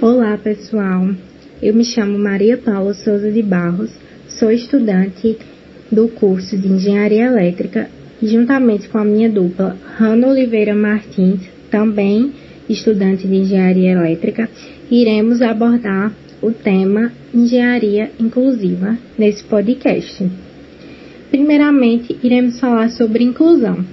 Olá, pessoal. Eu me chamo Maria Paula Souza de Barros, sou estudante do curso de Engenharia Elétrica e juntamente com a minha dupla, Rana Oliveira Martins, também estudante de Engenharia Elétrica, iremos abordar o tema Engenharia Inclusiva nesse podcast. Primeiramente, iremos falar sobre inclusão.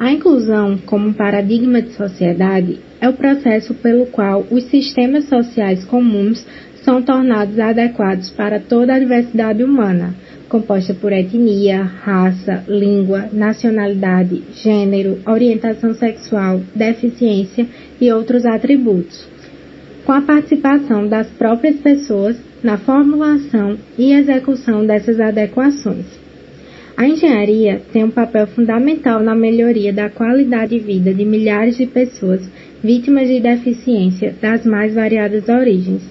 A inclusão, como paradigma de sociedade, é o processo pelo qual os sistemas sociais comuns são tornados adequados para toda a diversidade humana, composta por etnia, raça, língua, nacionalidade, gênero, orientação sexual, deficiência e outros atributos, com a participação das próprias pessoas na formulação e execução dessas adequações. A engenharia tem um papel fundamental na melhoria da qualidade de vida de milhares de pessoas vítimas de deficiência das mais variadas origens.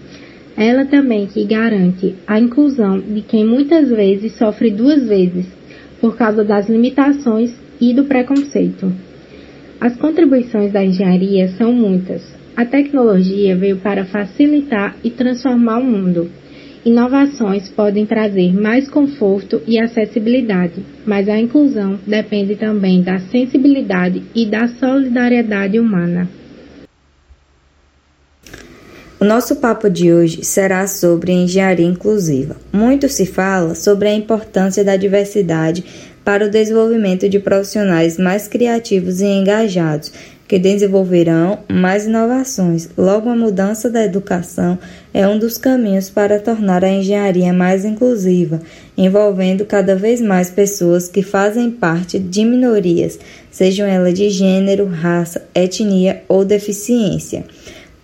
Ela também que garante a inclusão de quem muitas vezes sofre duas vezes por causa das limitações e do preconceito. As contribuições da engenharia são muitas. A tecnologia veio para facilitar e transformar o mundo Inovações podem trazer mais conforto e acessibilidade, mas a inclusão depende também da sensibilidade e da solidariedade humana. O nosso papo de hoje será sobre engenharia inclusiva. Muito se fala sobre a importância da diversidade para o desenvolvimento de profissionais mais criativos e engajados, que desenvolverão mais inovações. Logo, a mudança da educação é um dos caminhos para tornar a engenharia mais inclusiva, envolvendo cada vez mais pessoas que fazem parte de minorias, sejam elas de gênero, raça, etnia ou deficiência.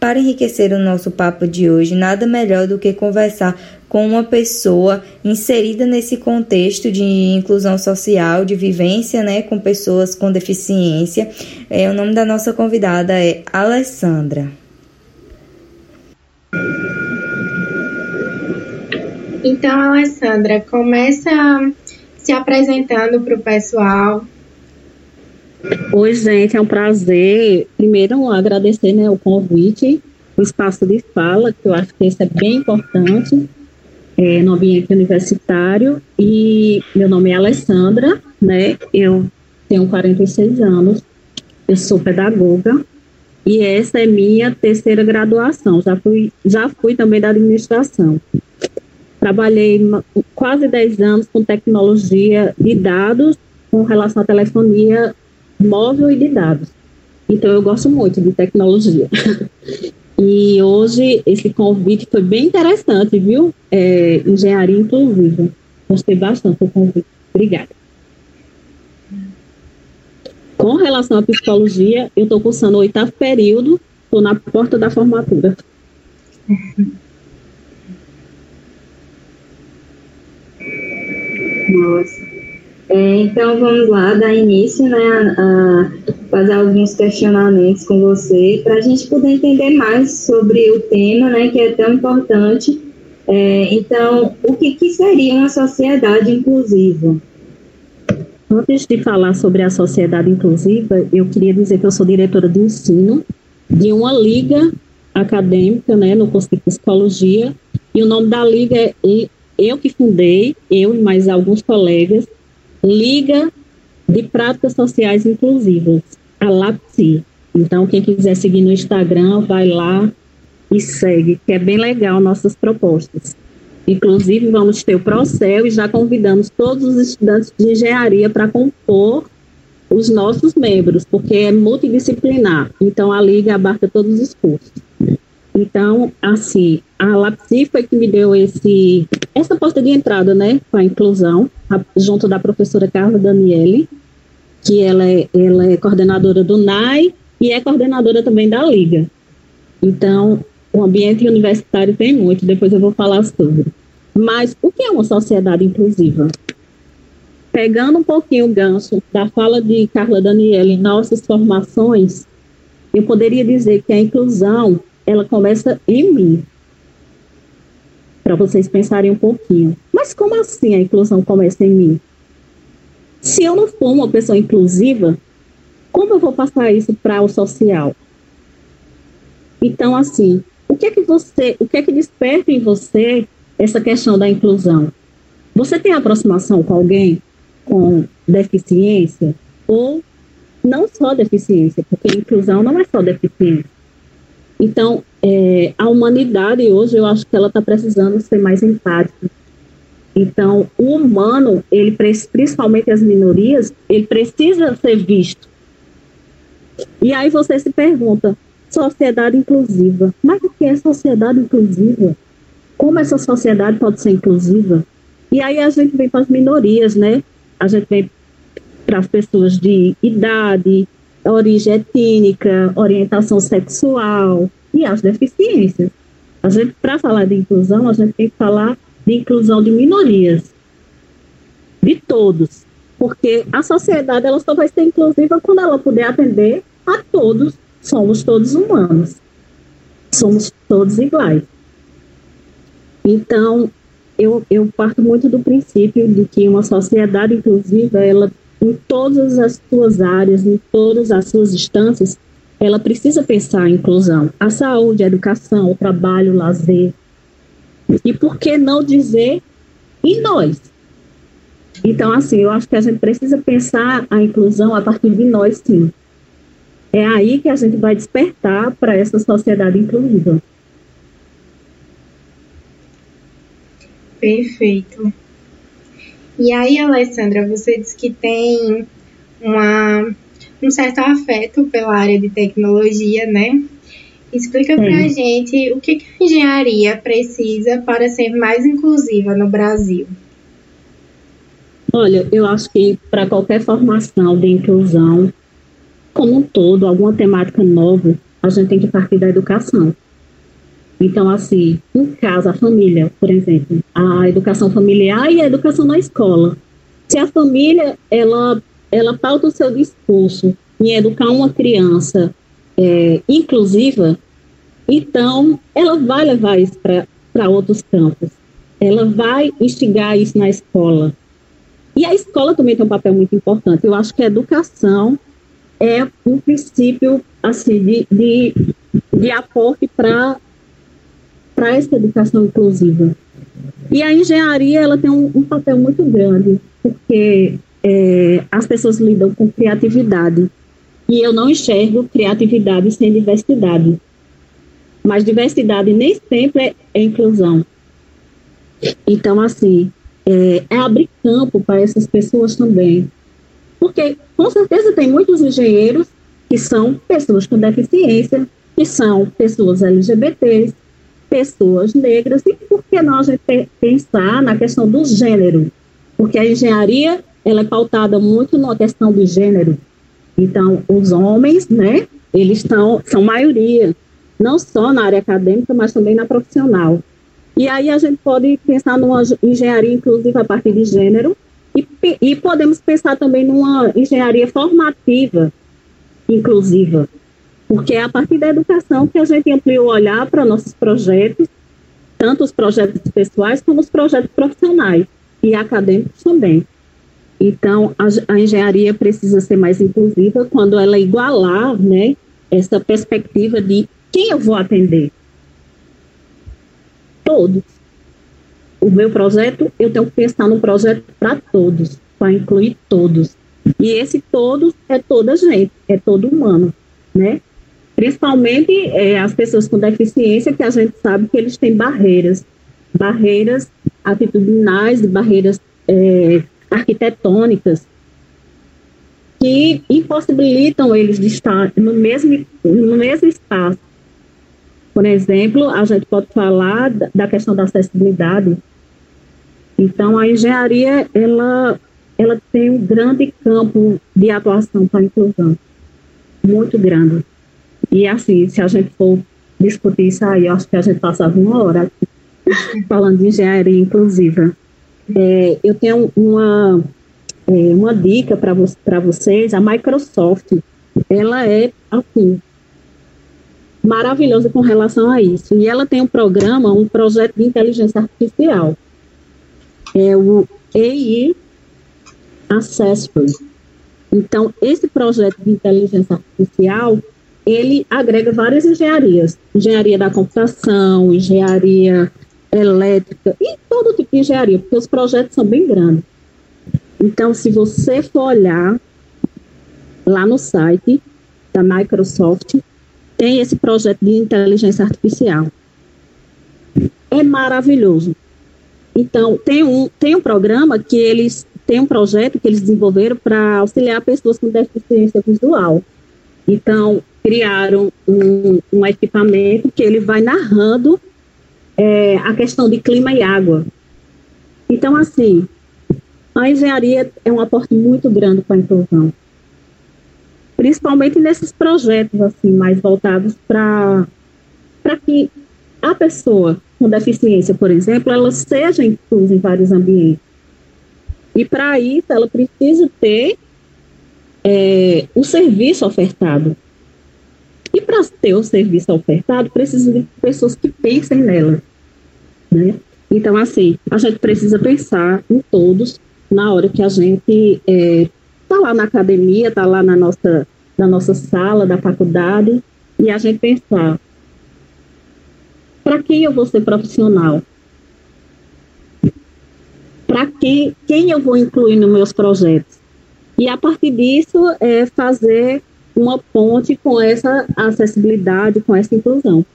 Para enriquecer o nosso papo de hoje, nada melhor do que conversar com uma pessoa inserida nesse contexto de inclusão social, de vivência né, com pessoas com deficiência. É, o nome da nossa convidada é Alessandra. Então, Alessandra, começa se apresentando para o pessoal. Oi, gente, é um prazer. Primeiro, agradecer né, o convite, o espaço de fala, que eu acho que isso é bem importante é, no ambiente universitário. E meu nome é Alessandra, né? Eu tenho 46 anos, eu sou pedagoga e essa é minha terceira graduação. Já fui, já fui também da administração. Trabalhei quase 10 anos com tecnologia de dados com relação à telefonia móvel e de dados. Então eu gosto muito de tecnologia. E hoje esse convite foi bem interessante, viu? É, engenharia inclusiva. Gostei bastante do convite. Obrigada. Com relação à psicologia, eu estou cursando o oitavo período, estou na porta da formatura. Nossa. É, então vamos lá, dar início né, a, fazer alguns questionamentos com você para a gente poder entender mais sobre o tema, né, que é tão importante. É, então, o que, que seria uma sociedade inclusiva? Antes de falar sobre a sociedade inclusiva, eu queria dizer que eu sou diretora de ensino de uma liga acadêmica, né, no curso de psicologia, e o nome da liga é eu que fundei, eu e mais alguns colegas, Liga de Práticas Sociais Inclusivas, a LAPSI. Então, quem quiser seguir no Instagram, vai lá e segue, que é bem legal nossas propostas. Inclusive, vamos ter o Procel e já convidamos todos os estudantes de engenharia para compor os nossos membros, porque é multidisciplinar. Então, a Liga abarca todos os cursos. Então, assim, a Lapsi foi que me deu esse, essa porta de entrada, né, para a inclusão, junto da professora Carla Daniele, que ela é, ela é coordenadora do NAI e é coordenadora também da Liga. Então, o ambiente universitário tem muito, depois eu vou falar sobre. Mas o que é uma sociedade inclusiva? Pegando um pouquinho o gancho da fala de Carla Daniele em nossas formações, eu poderia dizer que a inclusão ela começa em mim. Para vocês pensarem um pouquinho. Mas como assim a inclusão começa em mim? Se eu não for uma pessoa inclusiva, como eu vou passar isso para o social? Então, assim, o que é que você, o que é que desperta em você essa questão da inclusão? Você tem aproximação com alguém com deficiência ou não só deficiência, porque inclusão não é só deficiência. Então, é, a humanidade hoje, eu acho que ela está precisando ser mais empática. Então, o humano, ele principalmente as minorias, ele precisa ser visto. E aí você se pergunta, sociedade inclusiva. Mas o que é sociedade inclusiva? Como essa sociedade pode ser inclusiva? E aí a gente vem para as minorias, né? A gente vem para as pessoas de idade, origem étnica, orientação sexual e as deficiências. A gente, para falar de inclusão, a gente tem que falar de inclusão de minorias, de todos, porque a sociedade ela só vai ser inclusiva quando ela puder atender a todos. Somos todos humanos, somos todos iguais. Então, eu, eu parto muito do princípio de que uma sociedade inclusiva, ela em todas as suas áreas, em todas as suas instâncias, ela precisa pensar em inclusão. A saúde, a educação, o trabalho, o lazer. E por que não dizer em nós? Então, assim, eu acho que a gente precisa pensar a inclusão a partir de nós, sim. É aí que a gente vai despertar para essa sociedade inclusiva. Perfeito. E aí, Alessandra, você disse que tem uma, um certo afeto pela área de tecnologia, né? Explica para a gente o que, que a engenharia precisa para ser mais inclusiva no Brasil. Olha, eu acho que para qualquer formação de inclusão, como um todo, alguma temática nova, a gente tem que partir da educação. Então, assim, em casa, a família, por exemplo, a educação familiar e a educação na escola. Se a família, ela, ela pauta o seu discurso em educar uma criança é, inclusiva, então ela vai levar isso para outros campos. Ela vai instigar isso na escola. E a escola também tem um papel muito importante. Eu acho que a educação é um princípio assim de, de, de aporte para essa educação inclusiva. E a engenharia ela tem um, um papel muito grande, porque é, as pessoas lidam com criatividade. E eu não enxergo criatividade sem diversidade. Mas diversidade nem sempre é, é inclusão. Então, assim, é, é abrir campo para essas pessoas também. Porque, com certeza, tem muitos engenheiros que são pessoas com deficiência, que são pessoas LGBTs, pessoas negras e por que a gente pensar na questão do gênero? Porque a engenharia ela é pautada muito na questão do gênero. Então, os homens, né, eles estão, são maioria, não só na área acadêmica, mas também na profissional. E aí a gente pode pensar numa engenharia inclusiva a partir de gênero e, e podemos pensar também numa engenharia formativa inclusiva, porque é a partir da educação que a gente amplia o olhar para nossos projetos, tanto os projetos pessoais como os projetos profissionais e acadêmicos também. Então, a, a engenharia precisa ser mais inclusiva quando ela igualar né, essa perspectiva de quem eu vou atender. Todos. O meu projeto, eu tenho que pensar no projeto para todos, para incluir todos. E esse todos é toda gente, é todo humano, né? principalmente é, as pessoas com deficiência, que a gente sabe que eles têm barreiras, barreiras atitudinais, barreiras é, arquitetônicas, que impossibilitam eles de estar no mesmo, no mesmo espaço. Por exemplo, a gente pode falar da questão da acessibilidade. Então, a engenharia, ela, ela tem um grande campo de atuação para a inclusão, muito grande. E assim, se a gente for discutir isso aí, eu acho que a gente passava uma hora falando de engenharia inclusiva. É, eu tenho uma, é, uma dica para vo vocês, a Microsoft, ela é assim, maravilhosa com relação a isso. E ela tem um programa, um projeto de inteligência artificial. É o AI Assessment. Então, esse projeto de inteligência artificial, ele agrega várias engenharias, engenharia da computação, engenharia elétrica e todo tipo de engenharia, porque os projetos são bem grandes. Então, se você for olhar lá no site da Microsoft, tem esse projeto de inteligência artificial. É maravilhoso. Então, tem um, tem um programa que eles tem um projeto que eles desenvolveram para auxiliar pessoas com deficiência visual. Então, criaram um, um equipamento que ele vai narrando é, a questão de clima e água. Então, assim, a engenharia é um aporte muito grande para a inclusão. Principalmente nesses projetos, assim, mais voltados para que a pessoa com deficiência, por exemplo, ela seja inclusa em vários ambientes. E para isso, ela precisa ter é, o serviço ofertado. E para ter o serviço ofertado, precisa de pessoas que pensem nela. Né? Então, assim, a gente precisa pensar em todos na hora que a gente é, tá lá na academia, está lá na nossa, na nossa sala da faculdade, e a gente pensar: para quem eu vou ser profissional? Para quem, quem eu vou incluir nos meus projetos? E a partir disso, é fazer uma ponte com essa acessibilidade, com essa inclusão.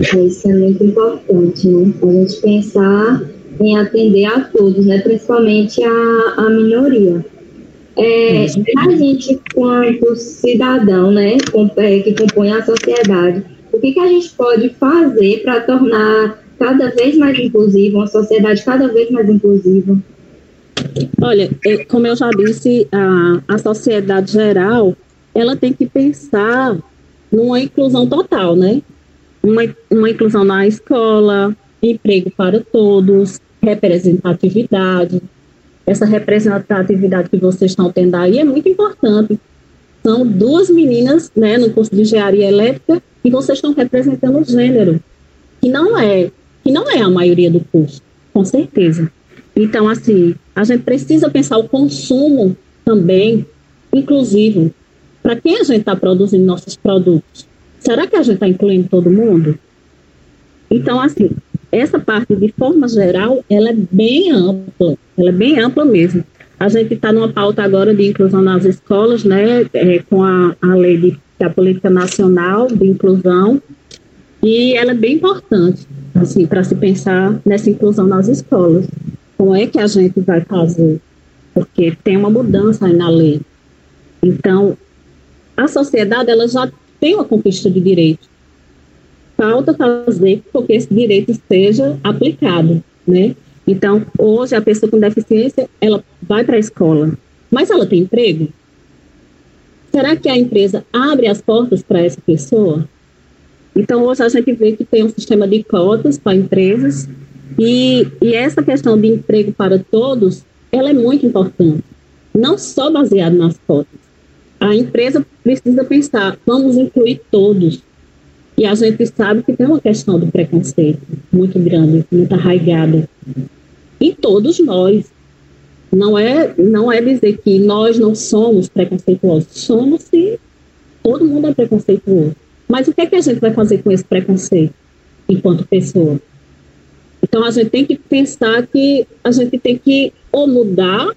Isso é muito importante, né? A gente pensar em atender a todos, né? principalmente a, a minoria. É, a gente, quanto cidadão, né, é, que compõe a sociedade, o que, que a gente pode fazer para tornar cada vez mais inclusiva, uma sociedade cada vez mais inclusiva? Olha, é, como eu já disse, a, a sociedade geral, ela tem que pensar numa inclusão total, né? Uma, uma inclusão na escola, emprego para todos, representatividade. Essa representatividade que vocês estão tendo aí é muito importante. São duas meninas né, no curso de engenharia elétrica e vocês estão representando o gênero, que não é, que não é a maioria do curso, com certeza. Então, assim, a gente precisa pensar o consumo também inclusivo. Para quem a gente está produzindo nossos produtos? Será que a gente está incluindo todo mundo? Então, assim, essa parte, de forma geral, ela é bem ampla, ela é bem ampla mesmo. A gente está numa pauta agora de inclusão nas escolas, né, é, com a, a lei de, da Política Nacional de Inclusão, e ela é bem importante, assim, para se pensar nessa inclusão nas escolas. Como é que a gente vai fazer? Porque tem uma mudança aí na lei. Então, a sociedade ela já tem uma conquista de direito. Falta fazer porque esse direito esteja aplicado, né? Então, hoje a pessoa com deficiência, ela vai para a escola, mas ela tem emprego? Será que a empresa abre as portas para essa pessoa? Então, hoje a gente vê que tem um sistema de cotas para empresas e, e essa questão de emprego para todos, ela é muito importante, não só baseado nas cotas. A empresa precisa pensar, vamos incluir todos. E a gente sabe que tem uma questão do preconceito muito grande, muito arraigada. E todos nós. Não é, não é dizer que nós não somos preconceituosos. Somos sim. Todo mundo é preconceituoso. Mas o que, é que a gente vai fazer com esse preconceito enquanto pessoa? Então a gente tem que pensar que a gente tem que ou mudar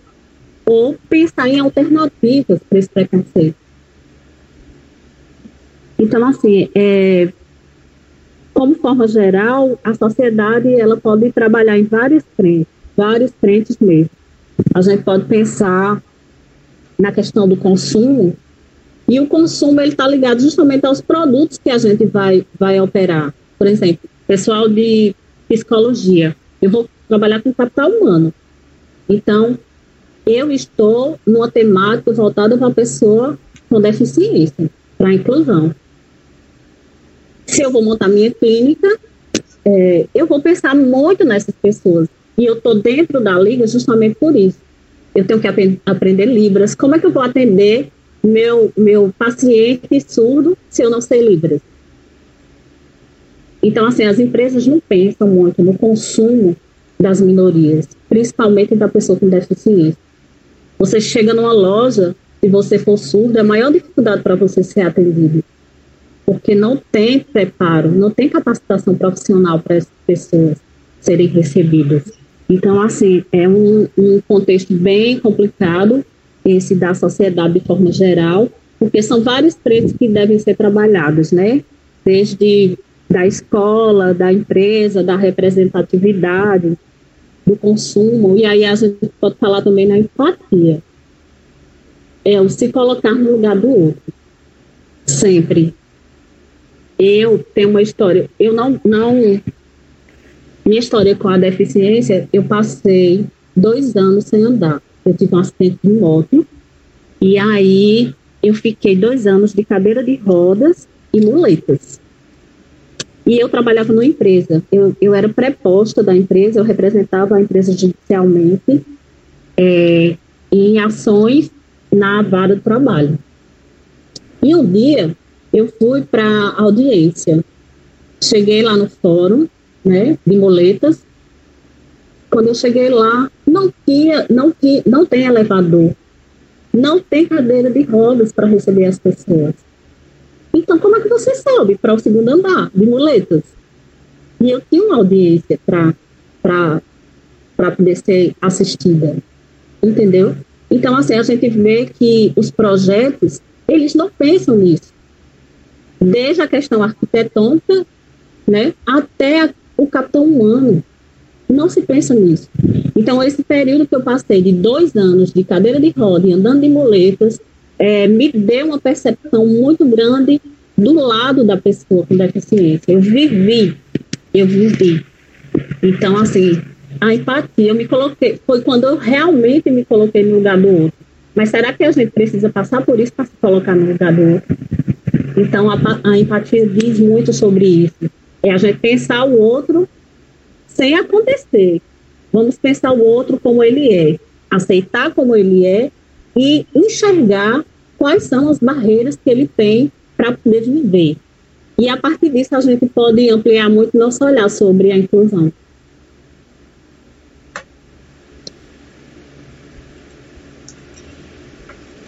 ou pensar em alternativas para esse preconceito. Então, assim, é, como forma geral, a sociedade ela pode trabalhar em várias frentes, várias frentes mesmo. A gente pode pensar na questão do consumo, e o consumo ele está ligado justamente aos produtos que a gente vai, vai operar. Por exemplo, pessoal de psicologia. Eu vou trabalhar com capital humano. Então, eu estou numa temática voltada para a pessoa com deficiência, para inclusão. Se eu vou montar minha clínica, é, eu vou pensar muito nessas pessoas. E eu estou dentro da liga justamente por isso. Eu tenho que ap aprender Libras. Como é que eu vou atender meu, meu paciente surdo se eu não sei Libras? Então, assim, as empresas não pensam muito no consumo das minorias, principalmente da pessoa com deficiência. Você chega numa loja, se você for surdo, é a maior dificuldade para você ser atendido. Porque não tem preparo, não tem capacitação profissional para essas pessoas serem recebidas. Então, assim, é um, um contexto bem complicado, esse da sociedade de forma geral, porque são vários trechos que devem ser trabalhados, né? Desde da escola, da empresa, da representatividade, do consumo, e aí a gente pode falar também na empatia. É o se colocar no lugar do outro. Sempre. Eu tenho uma história, eu não, não. Minha história com a deficiência, eu passei dois anos sem andar. Eu tive um acidente de moto, e aí eu fiquei dois anos de cadeira de rodas e muletas. E eu trabalhava numa empresa. Eu, eu era preposta da empresa, eu representava a empresa judicialmente é, em ações na vara do trabalho. E um dia eu fui para audiência. Cheguei lá no fórum, né, de moletas. Quando eu cheguei lá, não tinha, não tinha, não tem elevador, não tem cadeira de rodas para receber as pessoas. Então, como é que você sobe para o segundo andar de muletas? E eu tinha uma audiência para poder ser assistida, entendeu? Então, assim, a gente vê que os projetos, eles não pensam nisso. Desde a questão arquitetônica, né, até o capitão humano. Não se pensa nisso. Então, esse período que eu passei de dois anos de cadeira de roda e andando de muletas, é, me deu uma percepção muito grande do lado da pessoa com deficiência. Eu vivi, eu vivi. Então, assim, a empatia, eu me coloquei, foi quando eu realmente me coloquei no lugar do outro. Mas será que a gente precisa passar por isso para se colocar no lugar do outro? Então, a, a empatia diz muito sobre isso. É a gente pensar o outro sem acontecer. Vamos pensar o outro como ele é, aceitar como ele é e enxergar quais são as barreiras que ele tem para poder viver. E a partir disso a gente pode ampliar muito nosso olhar sobre a inclusão.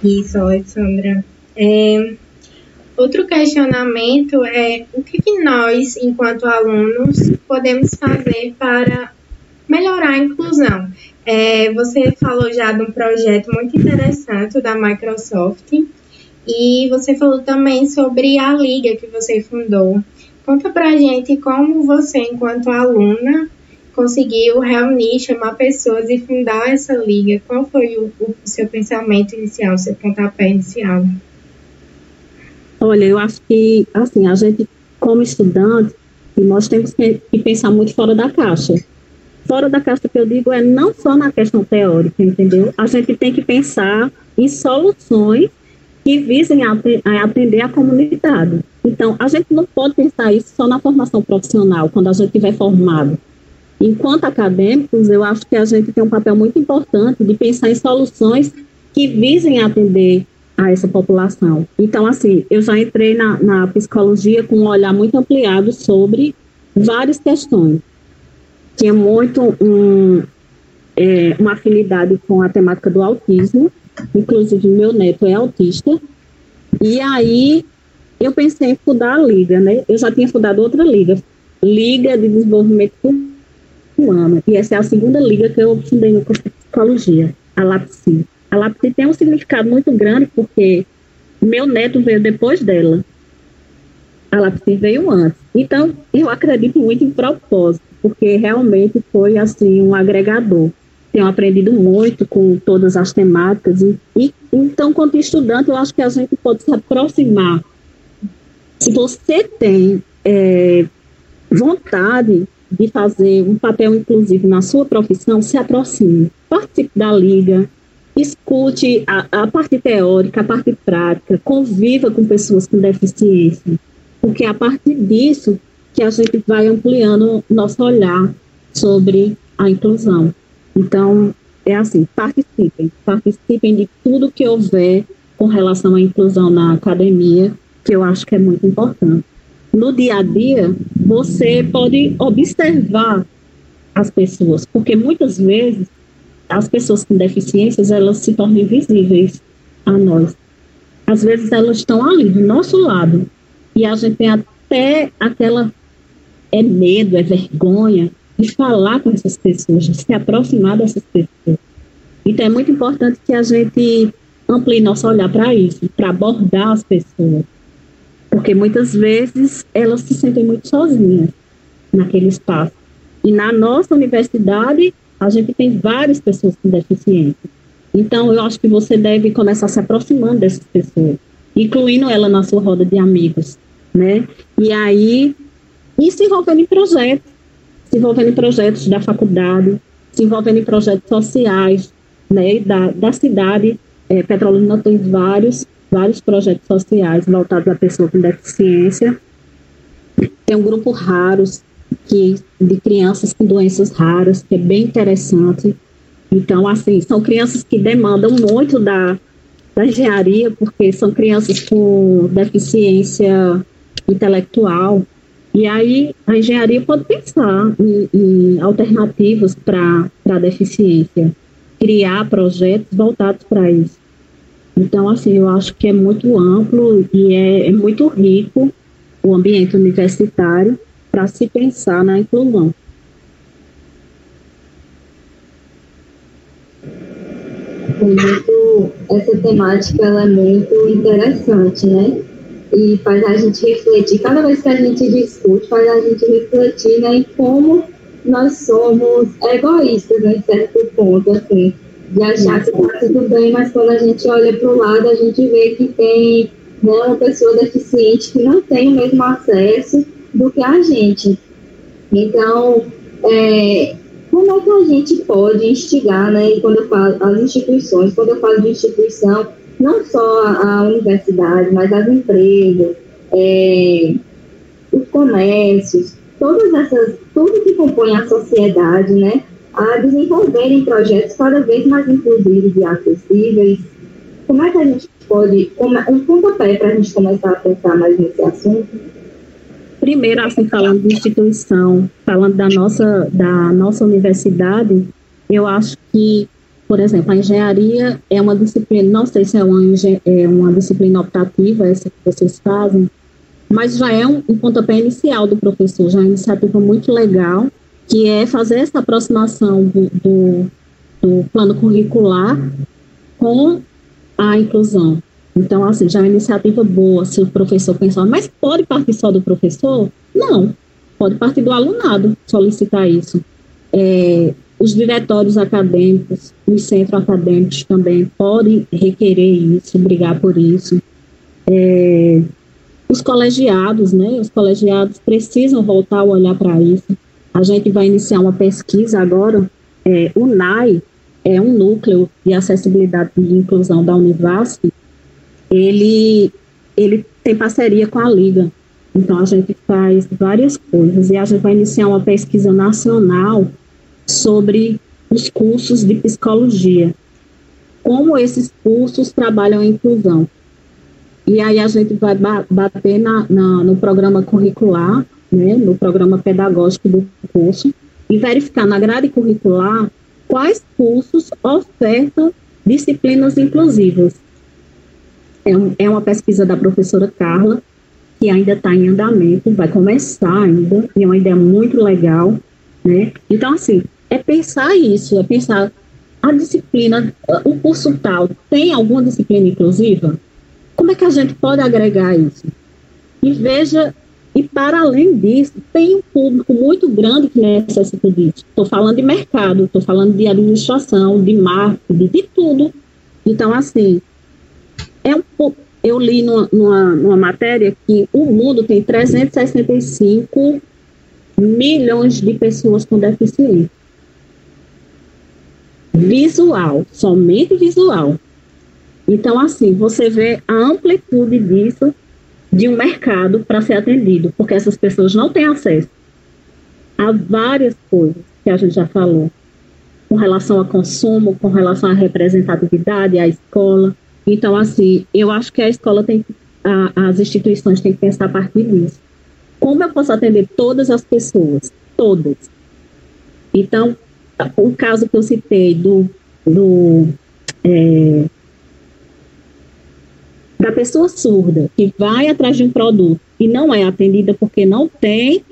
Isso, Alexandra. É, outro questionamento é o que, que nós, enquanto alunos, podemos fazer para melhorar a inclusão? É, você falou já de um projeto muito interessante da Microsoft e você falou também sobre a liga que você fundou. Conta pra gente como você, enquanto aluna, conseguiu reunir, chamar pessoas e fundar essa liga. Qual foi o, o seu pensamento inicial, seu pontapé inicial? Olha, eu acho que, assim, a gente, como estudante, nós temos que pensar muito fora da caixa fora da caixa que eu digo é não só na questão teórica, entendeu? A gente tem que pensar em soluções que visem atender a comunidade. Então, a gente não pode pensar isso só na formação profissional, quando a gente estiver formado. Enquanto acadêmicos, eu acho que a gente tem um papel muito importante de pensar em soluções que visem atender a essa população. Então, assim, eu já entrei na, na psicologia com um olhar muito ampliado sobre várias questões tinha muito um, é, uma afinidade com a temática do autismo, inclusive meu neto é autista, e aí eu pensei em fundar a liga, né? Eu já tinha fundado outra liga, Liga de Desenvolvimento Humano, e essa é a segunda liga que eu fundei no curso de psicologia, a LAPSI. A LAPSI tem um significado muito grande porque meu neto veio depois dela. A LAPSI veio antes. Então, eu acredito muito em propósito porque realmente foi assim um agregador. Tenho aprendido muito com todas as temáticas e, e então, quanto estudante, eu acho que a gente pode se aproximar. Se você tem é, vontade de fazer um papel inclusivo na sua profissão, se aproxime, participe da liga, escute a, a, parte teórica, a parte prática, conviva com pessoas com deficiência, porque a partir disso que a gente vai ampliando nosso olhar sobre a inclusão. Então, é assim, participem, participem de tudo que houver com relação à inclusão na academia, que eu acho que é muito importante. No dia a dia, você pode observar as pessoas, porque muitas vezes as pessoas com deficiências elas se tornem visíveis a nós. Às vezes elas estão ali do nosso lado e a gente tem até aquela é medo, é vergonha de falar com essas pessoas, de se aproximar dessas pessoas. Então é muito importante que a gente amplie nosso olhar para isso, para abordar as pessoas. Porque muitas vezes elas se sentem muito sozinhas naquele espaço. E na nossa universidade, a gente tem várias pessoas com deficiência. Então, eu acho que você deve começar se aproximando dessas pessoas, incluindo ela na sua roda de amigos, né? E aí, e se envolvendo em projetos, se envolvendo em projetos da faculdade, se envolvendo em projetos sociais, né? Da, da cidade, é, Petrolina tem vários, vários projetos sociais voltados à pessoa com deficiência. Tem um grupo Raros, que, de crianças com doenças raras, que é bem interessante. Então, assim, são crianças que demandam muito da, da engenharia, porque são crianças com deficiência intelectual. E aí, a engenharia pode pensar em, em alternativas para a deficiência, criar projetos voltados para isso. Então, assim, eu acho que é muito amplo e é, é muito rico o ambiente universitário para se pensar na inclusão. Muito, essa temática ela é muito interessante, né? E faz a gente refletir, cada vez que a gente discute, faz a gente refletir né, em como nós somos egoístas né, em certo ponto, assim, de achar que está tudo bem, mas quando a gente olha para o lado, a gente vê que tem né, uma pessoa deficiente que não tem o mesmo acesso do que a gente. Então, é, como é que a gente pode instigar, né? Quando eu falo as instituições, quando eu falo de instituição, não só a, universidade, mas as empresas, é, os comércios, todas essas, tudo que compõe a sociedade, né? A desenvolverem projetos cada vez mais inclusivos e acessíveis. Como é que a gente pode, um pontapé para a gente começar a pensar mais nesse assunto? primeiro, assim, falando de instituição, falando da nossa, da nossa universidade, eu acho que, por exemplo, a engenharia é uma disciplina, não sei se é uma, é uma disciplina optativa, essa que vocês fazem, mas já é um, um pontapé inicial do professor, já é uma iniciativa muito legal, que é fazer essa aproximação do, do, do plano curricular com a inclusão. Então, assim, já é uma iniciativa boa se o professor pensar, mas pode partir só do professor? Não, pode partir do alunado solicitar isso. É, os diretórios acadêmicos, os centros acadêmicos também podem requerer isso, brigar por isso. É, os colegiados, né? Os colegiados precisam voltar a olhar para isso. A gente vai iniciar uma pesquisa agora. É, o NAI é um núcleo de acessibilidade e inclusão da Univasf, ele, ele tem parceria com a Liga. Então, a gente faz várias coisas e a gente vai iniciar uma pesquisa nacional sobre os cursos de psicologia. Como esses cursos trabalham a inclusão. E aí a gente vai bater na, na, no programa curricular, né, no programa pedagógico do curso, e verificar na grade curricular quais cursos ofertam disciplinas inclusivas. É, um, é uma pesquisa da professora Carla, que ainda está em andamento, vai começar ainda, e é uma ideia muito legal, né? Então, assim, é pensar isso, é pensar a disciplina, o curso tal, tem alguma disciplina inclusiva? Como é que a gente pode agregar isso? E veja, e para além disso, tem um público muito grande que necessita disso. Estou falando de mercado, estou falando de administração, de marketing, de tudo. Então, assim, é um pouco. Eu li numa, numa, numa matéria que o mundo tem 365 milhões de pessoas com deficiência. Visual, somente visual. Então, assim, você vê a amplitude disso de um mercado para ser atendido, porque essas pessoas não têm acesso a várias coisas que a gente já falou, com relação a consumo, com relação à representatividade, à escola, então, assim, eu acho que a escola tem, a, as instituições têm que pensar a partir disso. Como eu posso atender todas as pessoas? Todas. Então, o caso que eu citei do do é, da pessoa surda que vai atrás de um produto e não é atendida porque não tem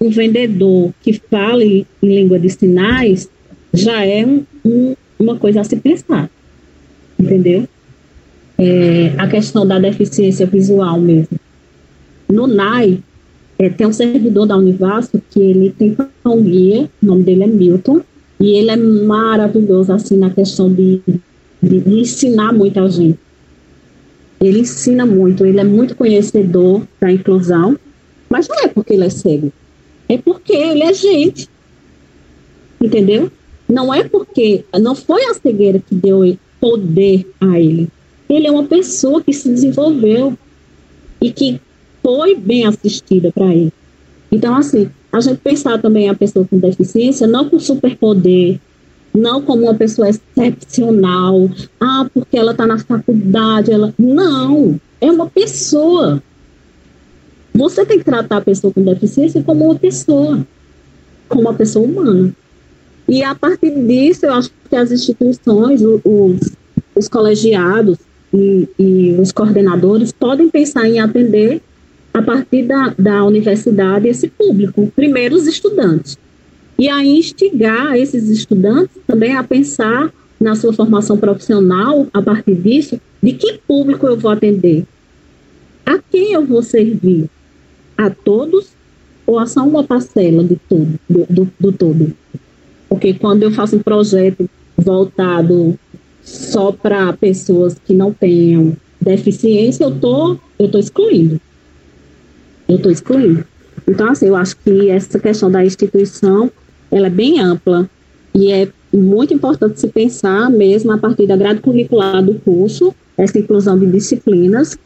um vendedor que fale em língua de sinais, já é um, um, uma coisa a se pensar. Entendeu? É, a questão da deficiência visual mesmo. No NAI, é, tem um servidor da Univaso que ele tem um guia, o nome dele é Milton, e ele é maravilhoso assim na questão de, de, de ensinar muita gente. Ele ensina muito, ele é muito conhecedor da inclusão, mas não é porque ele é cego, é porque ele é gente. Entendeu? Não é porque não foi a cegueira que deu poder a ele. Ele é uma pessoa que se desenvolveu e que foi bem assistida para ele. Então, assim, a gente pensar também a pessoa com deficiência não com superpoder, não como uma pessoa excepcional, ah, porque ela está na faculdade, ela. Não, é uma pessoa. Você tem que tratar a pessoa com deficiência como uma pessoa, como uma pessoa humana. E a partir disso, eu acho que as instituições, os, os colegiados e, e os coordenadores podem pensar em atender a partir da, da universidade esse público. Primeiro, os estudantes. E a instigar esses estudantes também a pensar na sua formação profissional, a partir disso, de que público eu vou atender? A quem eu vou servir? A todos ou a só uma parcela de tudo, do, do, do todo? Porque quando eu faço um projeto voltado só para pessoas que não tenham deficiência, eu tô, eu tô excluindo. Eu estou excluindo. Então, assim, eu acho que essa questão da instituição, ela é bem ampla e é muito importante se pensar mesmo a partir da grade curricular do curso, essa inclusão de disciplinas,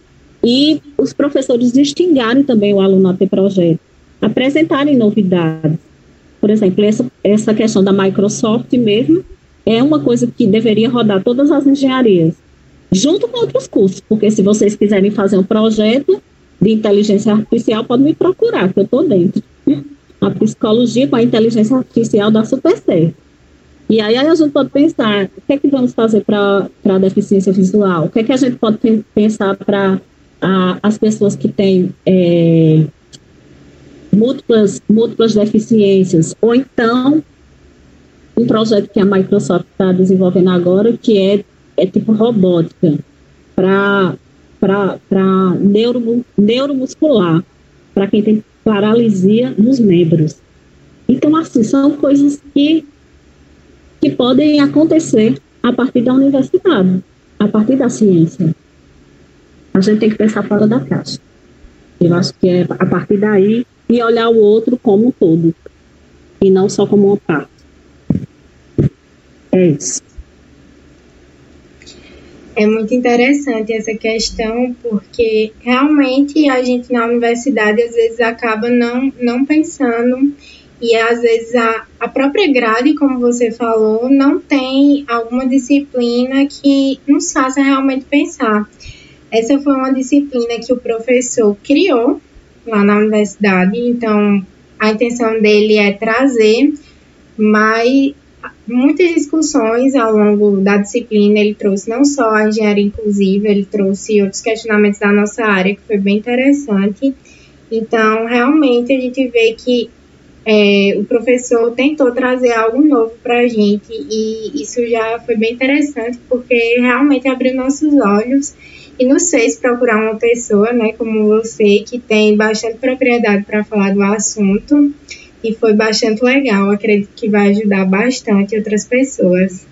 e os professores distinguirem também o aluno a ter projeto, apresentarem novidades. Por exemplo, essa, essa questão da Microsoft mesmo é uma coisa que deveria rodar todas as engenharias, junto com outros cursos, porque se vocês quiserem fazer um projeto, de inteligência artificial, pode me procurar, que eu estou dentro. A psicologia com a inteligência artificial dá super certo. E aí a gente pode pensar, o que é que vamos fazer para a deficiência visual? O que é que a gente pode pensar para as pessoas que têm é, múltiplas, múltiplas deficiências? Ou então, um projeto que a Microsoft está desenvolvendo agora, que é, é tipo robótica, para para neuro, neuromuscular, para quem tem paralisia nos membros. Então, assim, são coisas que, que podem acontecer a partir da universidade, a partir da ciência. A gente tem que pensar fora da caixa. Eu acho que é a partir daí e olhar o outro como um todo, e não só como uma parte. É isso. É muito interessante essa questão, porque realmente a gente na universidade às vezes acaba não, não pensando, e às vezes a, a própria grade, como você falou, não tem alguma disciplina que nos faça realmente pensar. Essa foi uma disciplina que o professor criou lá na universidade, então a intenção dele é trazer mais muitas discussões ao longo da disciplina. Ele trouxe não só a engenharia inclusiva, ele trouxe outros questionamentos da nossa área, que foi bem interessante. Então, realmente, a gente vê que é, o professor tentou trazer algo novo para a gente e isso já foi bem interessante, porque realmente abriu nossos olhos e nos fez procurar uma pessoa, né, como você, que tem bastante propriedade para falar do assunto e foi bastante legal. Acredito que vai ajudar bastante outras pessoas.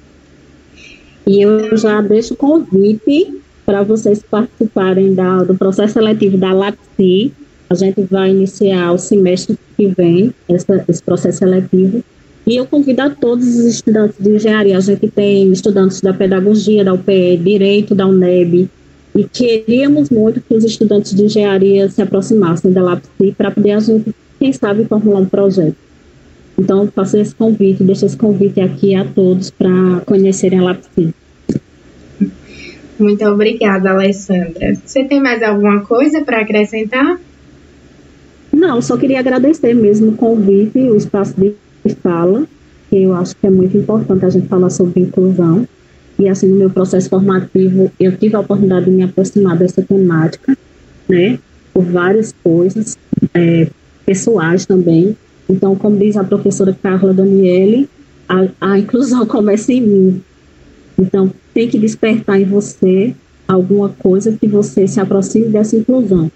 E eu já deixo o convite para vocês participarem da, do processo seletivo da LAPSI. A gente vai iniciar o semestre que vem essa, esse processo seletivo. E eu convido a todos os estudantes de engenharia. A gente tem estudantes da pedagogia, da UPE, direito da UNEB. E queríamos muito que os estudantes de engenharia se aproximassem da LAPSI para poder a gente quem sabe formular um projeto. Então, faço esse convite, deixo esse convite aqui a todos para conhecerem a LAPSI. Muito obrigada, Alessandra. Você tem mais alguma coisa para acrescentar? Não, só queria agradecer mesmo o convite, o espaço de fala porque eu acho que é muito importante a gente falar sobre inclusão. E assim, no meu processo formativo, eu tive a oportunidade de me aproximar dessa temática, né, por várias coisas, é, pessoais também. Então, como diz a professora Carla Daniele, a, a inclusão começa em mim. Então, tem que despertar em você alguma coisa que você se aproxime dessa inclusão.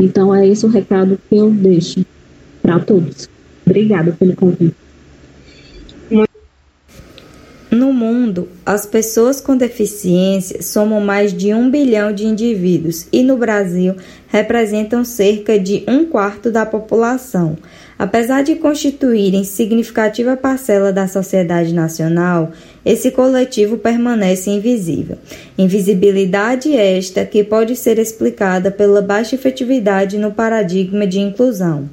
Então, é esse o recado que eu deixo para todos. Obrigada pelo convite. No mundo, as pessoas com deficiência somam mais de um bilhão de indivíduos e no Brasil representam cerca de um quarto da população. Apesar de constituírem significativa parcela da sociedade nacional, esse coletivo permanece invisível. Invisibilidade esta que pode ser explicada pela baixa efetividade no paradigma de inclusão.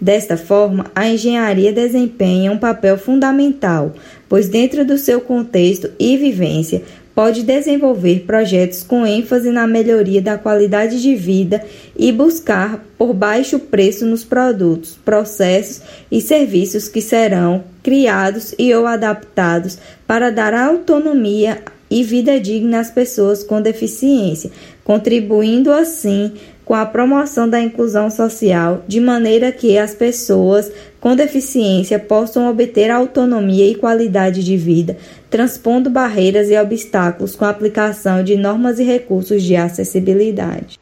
Desta forma, a engenharia desempenha um papel fundamental, pois, dentro do seu contexto e vivência, pode desenvolver projetos com ênfase na melhoria da qualidade de vida e buscar por baixo preço nos produtos, processos e serviços que serão criados e ou adaptados para dar autonomia e vida digna às pessoas com deficiência, contribuindo assim com a promoção da inclusão social, de maneira que as pessoas com deficiência possam obter autonomia e qualidade de vida, transpondo barreiras e obstáculos com a aplicação de normas e recursos de acessibilidade.